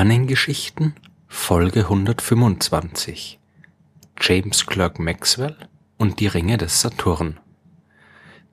Sternengeschichten Folge 125 James Clerk Maxwell und die Ringe des Saturn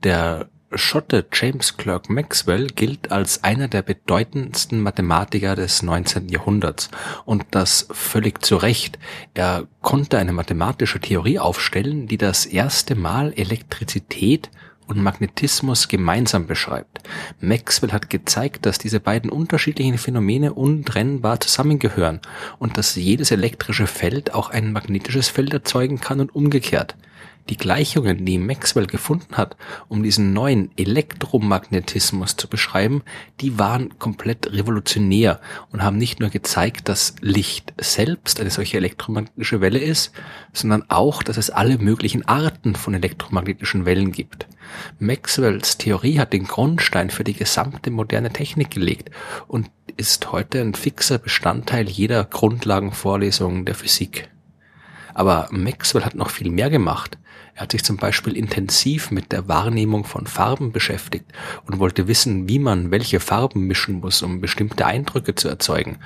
Der Schotte James Clerk Maxwell gilt als einer der bedeutendsten Mathematiker des 19. Jahrhunderts und das völlig zu Recht. Er konnte eine mathematische Theorie aufstellen, die das erste Mal Elektrizität und Magnetismus gemeinsam beschreibt. Maxwell hat gezeigt, dass diese beiden unterschiedlichen Phänomene untrennbar zusammengehören und dass jedes elektrische Feld auch ein magnetisches Feld erzeugen kann und umgekehrt. Die Gleichungen, die Maxwell gefunden hat, um diesen neuen Elektromagnetismus zu beschreiben, die waren komplett revolutionär und haben nicht nur gezeigt, dass Licht selbst eine solche elektromagnetische Welle ist, sondern auch, dass es alle möglichen Arten von elektromagnetischen Wellen gibt. Maxwells Theorie hat den Grundstein für die gesamte moderne Technik gelegt und ist heute ein fixer Bestandteil jeder Grundlagenvorlesung der Physik. Aber Maxwell hat noch viel mehr gemacht. Er hat sich zum Beispiel intensiv mit der Wahrnehmung von Farben beschäftigt und wollte wissen, wie man welche Farben mischen muss, um bestimmte Eindrücke zu erzeugen.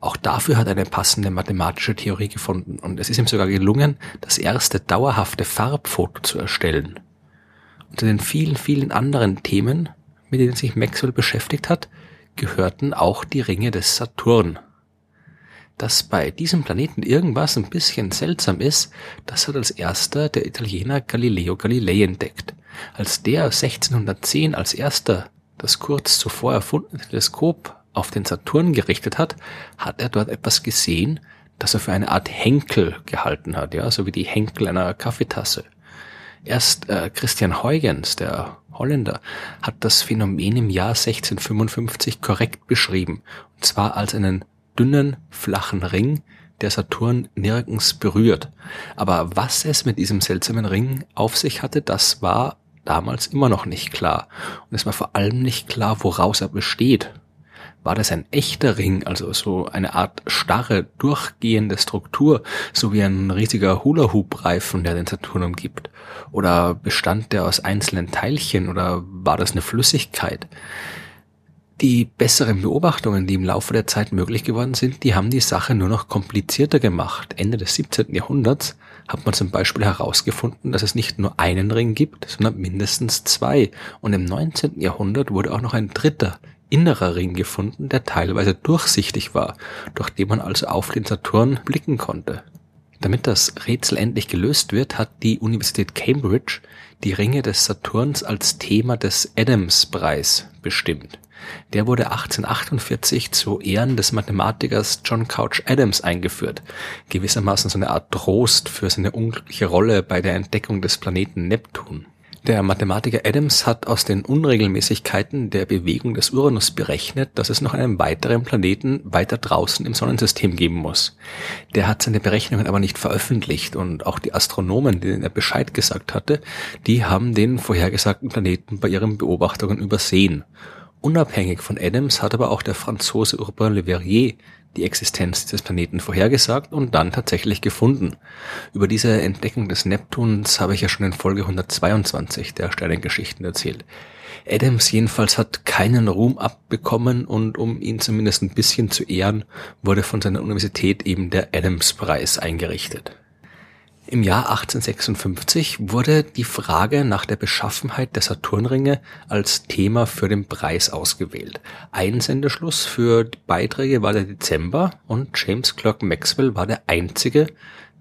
Auch dafür hat er eine passende mathematische Theorie gefunden und es ist ihm sogar gelungen, das erste dauerhafte Farbfoto zu erstellen. Unter den vielen, vielen anderen Themen, mit denen sich Maxwell beschäftigt hat, gehörten auch die Ringe des Saturn dass bei diesem Planeten irgendwas ein bisschen seltsam ist, das hat als erster der Italiener Galileo Galilei entdeckt. Als der 1610 als erster das kurz zuvor erfundene Teleskop auf den Saturn gerichtet hat, hat er dort etwas gesehen, das er für eine Art Henkel gehalten hat, ja, so wie die Henkel einer Kaffeetasse. Erst äh, Christian Huygens, der Holländer, hat das Phänomen im Jahr 1655 korrekt beschrieben, und zwar als einen dünnen, flachen Ring, der Saturn nirgends berührt. Aber was es mit diesem seltsamen Ring auf sich hatte, das war damals immer noch nicht klar. Und es war vor allem nicht klar, woraus er besteht. War das ein echter Ring, also so eine Art starre, durchgehende Struktur, so wie ein riesiger Hula-Hoop-Reifen, der den Saturn umgibt? Oder bestand der aus einzelnen Teilchen oder war das eine Flüssigkeit? Die besseren Beobachtungen, die im Laufe der Zeit möglich geworden sind, die haben die Sache nur noch komplizierter gemacht. Ende des 17. Jahrhunderts hat man zum Beispiel herausgefunden, dass es nicht nur einen Ring gibt, sondern mindestens zwei. Und im 19. Jahrhundert wurde auch noch ein dritter, innerer Ring gefunden, der teilweise durchsichtig war, durch den man also auf den Saturn blicken konnte. Damit das Rätsel endlich gelöst wird, hat die Universität Cambridge die Ringe des Saturns als Thema des Adams-Preis bestimmt. Der wurde 1848 zu Ehren des Mathematikers John Couch Adams eingeführt, gewissermaßen so eine Art Trost für seine unglückliche Rolle bei der Entdeckung des Planeten Neptun. Der Mathematiker Adams hat aus den Unregelmäßigkeiten der Bewegung des Uranus berechnet, dass es noch einen weiteren Planeten weiter draußen im Sonnensystem geben muss. Der hat seine Berechnungen aber nicht veröffentlicht und auch die Astronomen, denen er Bescheid gesagt hatte, die haben den vorhergesagten Planeten bei ihren Beobachtungen übersehen. Unabhängig von Adams hat aber auch der Franzose Urbain Le Verrier die Existenz dieses Planeten vorhergesagt und dann tatsächlich gefunden. Über diese Entdeckung des Neptuns habe ich ja schon in Folge 122 der Sternengeschichten erzählt. Adams jedenfalls hat keinen Ruhm abbekommen und um ihn zumindest ein bisschen zu ehren, wurde von seiner Universität eben der Adams-Preis eingerichtet. Im Jahr 1856 wurde die Frage nach der Beschaffenheit der Saturnringe als Thema für den Preis ausgewählt. Einsendeschluss für die Beiträge war der Dezember und James Clerk Maxwell war der einzige,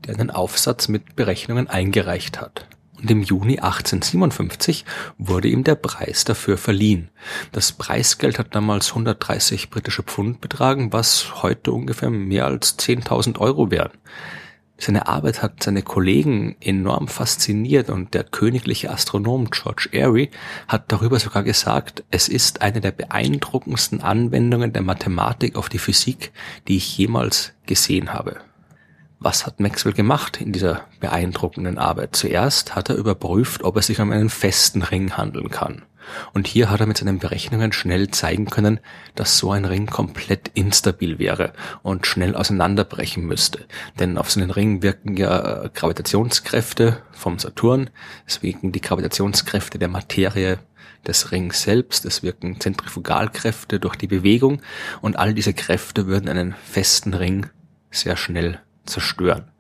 der einen Aufsatz mit Berechnungen eingereicht hat. Und im Juni 1857 wurde ihm der Preis dafür verliehen. Das Preisgeld hat damals 130 britische Pfund betragen, was heute ungefähr mehr als 10.000 Euro wären. Seine Arbeit hat seine Kollegen enorm fasziniert und der königliche Astronom George Airy hat darüber sogar gesagt, es ist eine der beeindruckendsten Anwendungen der Mathematik auf die Physik, die ich jemals gesehen habe. Was hat Maxwell gemacht in dieser beeindruckenden Arbeit? Zuerst hat er überprüft, ob es sich um einen festen Ring handeln kann. Und hier hat er mit seinen Berechnungen schnell zeigen können, dass so ein Ring komplett instabil wäre und schnell auseinanderbrechen müsste. Denn auf so einen Ring wirken ja äh, Gravitationskräfte vom Saturn, deswegen die Gravitationskräfte der Materie des Rings selbst, es wirken Zentrifugalkräfte durch die Bewegung und all diese Kräfte würden einen festen Ring sehr schnell zerstören.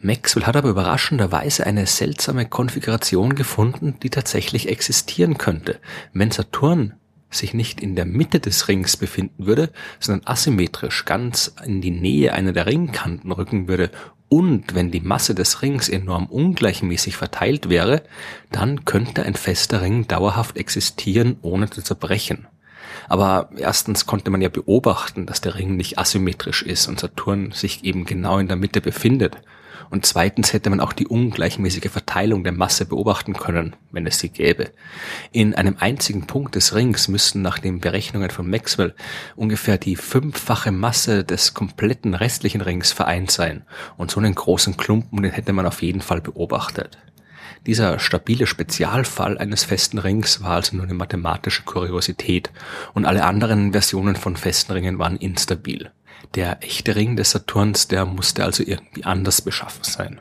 Maxwell hat aber überraschenderweise eine seltsame Konfiguration gefunden, die tatsächlich existieren könnte. Wenn Saturn sich nicht in der Mitte des Rings befinden würde, sondern asymmetrisch ganz in die Nähe einer der Ringkanten rücken würde und wenn die Masse des Rings enorm ungleichmäßig verteilt wäre, dann könnte ein fester Ring dauerhaft existieren, ohne zu zerbrechen. Aber erstens konnte man ja beobachten, dass der Ring nicht asymmetrisch ist und Saturn sich eben genau in der Mitte befindet. Und zweitens hätte man auch die ungleichmäßige Verteilung der Masse beobachten können, wenn es sie gäbe. In einem einzigen Punkt des Rings müssten nach den Berechnungen von Maxwell ungefähr die fünffache Masse des kompletten restlichen Rings vereint sein. Und so einen großen Klumpen, den hätte man auf jeden Fall beobachtet. Dieser stabile Spezialfall eines festen Rings war also nur eine mathematische Kuriosität und alle anderen Versionen von festen Ringen waren instabil. Der echte Ring des Saturns, der musste also irgendwie anders beschaffen sein.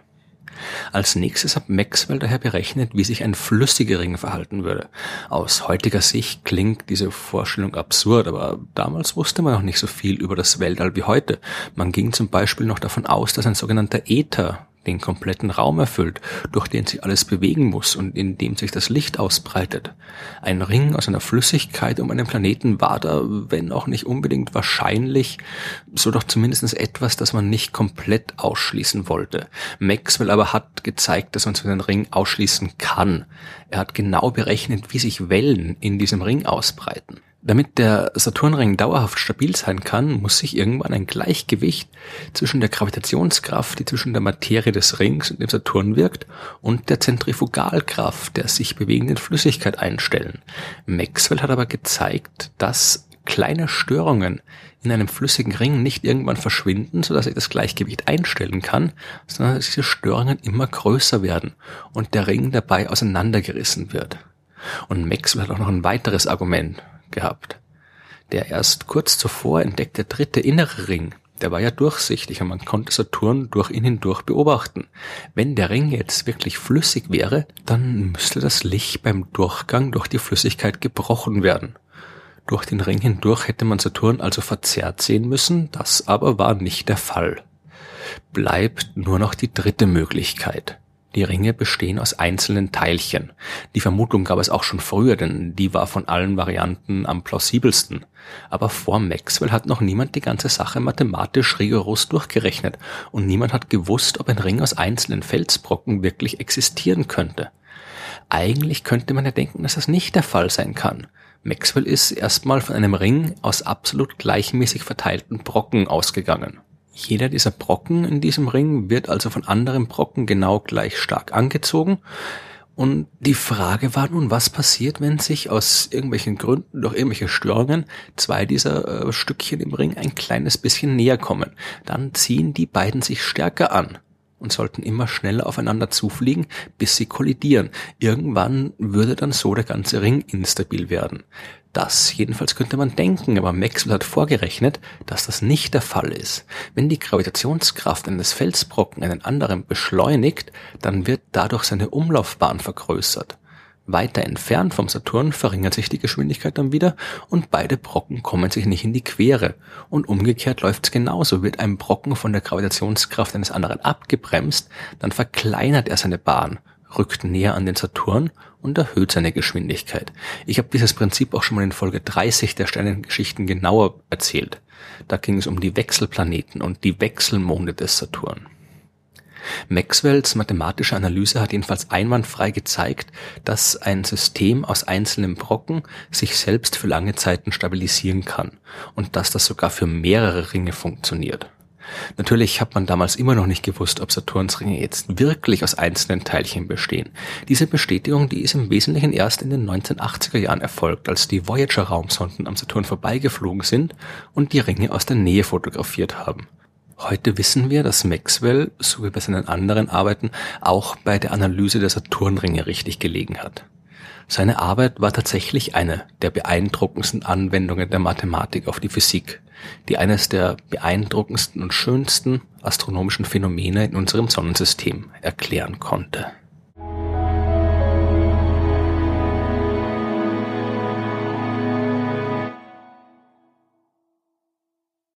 Als nächstes hat Maxwell daher berechnet, wie sich ein flüssiger Ring verhalten würde. Aus heutiger Sicht klingt diese Vorstellung absurd, aber damals wusste man noch nicht so viel über das Weltall wie heute. Man ging zum Beispiel noch davon aus, dass ein sogenannter Äther den kompletten Raum erfüllt, durch den sich alles bewegen muss und in dem sich das Licht ausbreitet. Ein Ring aus einer Flüssigkeit um einen Planeten war da, wenn auch nicht unbedingt wahrscheinlich, so doch zumindest etwas, das man nicht komplett ausschließen wollte. Maxwell aber hat gezeigt, dass man so einen Ring ausschließen kann. Er hat genau berechnet, wie sich Wellen in diesem Ring ausbreiten. Damit der Saturnring dauerhaft stabil sein kann, muss sich irgendwann ein Gleichgewicht zwischen der Gravitationskraft, die zwischen der Materie des Rings und dem Saturn wirkt, und der Zentrifugalkraft der sich bewegenden Flüssigkeit einstellen. Maxwell hat aber gezeigt, dass kleine Störungen in einem flüssigen Ring nicht irgendwann verschwinden, sodass sich das Gleichgewicht einstellen kann, sondern dass diese Störungen immer größer werden und der Ring dabei auseinandergerissen wird. Und Maxwell hat auch noch ein weiteres Argument, gehabt. Der erst kurz zuvor entdeckte dritte innere Ring, der war ja durchsichtig und man konnte Saturn durch ihn hindurch beobachten. Wenn der Ring jetzt wirklich flüssig wäre, dann müsste das Licht beim Durchgang durch die Flüssigkeit gebrochen werden. Durch den Ring hindurch hätte man Saturn also verzerrt sehen müssen, das aber war nicht der Fall. Bleibt nur noch die dritte Möglichkeit. Die Ringe bestehen aus einzelnen Teilchen. Die Vermutung gab es auch schon früher, denn die war von allen Varianten am plausibelsten. Aber vor Maxwell hat noch niemand die ganze Sache mathematisch rigoros durchgerechnet und niemand hat gewusst, ob ein Ring aus einzelnen Felsbrocken wirklich existieren könnte. Eigentlich könnte man ja denken, dass das nicht der Fall sein kann. Maxwell ist erstmal von einem Ring aus absolut gleichmäßig verteilten Brocken ausgegangen. Jeder dieser Brocken in diesem Ring wird also von anderen Brocken genau gleich stark angezogen. Und die Frage war nun, was passiert, wenn sich aus irgendwelchen Gründen, durch irgendwelche Störungen, zwei dieser äh, Stückchen im Ring ein kleines bisschen näher kommen. Dann ziehen die beiden sich stärker an und sollten immer schneller aufeinander zufliegen, bis sie kollidieren. Irgendwann würde dann so der ganze Ring instabil werden. Das jedenfalls könnte man denken, aber Maxwell hat vorgerechnet, dass das nicht der Fall ist. Wenn die Gravitationskraft eines Felsbrocken einen anderen beschleunigt, dann wird dadurch seine Umlaufbahn vergrößert. Weiter entfernt vom Saturn verringert sich die Geschwindigkeit dann wieder und beide Brocken kommen sich nicht in die Quere. Und umgekehrt läuft's genauso. Wird ein Brocken von der Gravitationskraft eines anderen abgebremst, dann verkleinert er seine Bahn rückt näher an den Saturn und erhöht seine Geschwindigkeit. Ich habe dieses Prinzip auch schon mal in Folge 30 der Sternengeschichten genauer erzählt. Da ging es um die Wechselplaneten und die Wechselmonde des Saturn. Maxwells mathematische Analyse hat jedenfalls einwandfrei gezeigt, dass ein System aus einzelnen Brocken sich selbst für lange Zeiten stabilisieren kann und dass das sogar für mehrere Ringe funktioniert. Natürlich hat man damals immer noch nicht gewusst, ob Saturns Ringe jetzt wirklich aus einzelnen Teilchen bestehen. Diese Bestätigung, die ist im Wesentlichen erst in den 1980er Jahren erfolgt, als die Voyager-Raumsonden am Saturn vorbeigeflogen sind und die Ringe aus der Nähe fotografiert haben. Heute wissen wir, dass Maxwell, so wie bei seinen anderen Arbeiten, auch bei der Analyse der Saturnringe richtig gelegen hat. Seine Arbeit war tatsächlich eine der beeindruckendsten Anwendungen der Mathematik auf die Physik, die eines der beeindruckendsten und schönsten astronomischen Phänomene in unserem Sonnensystem erklären konnte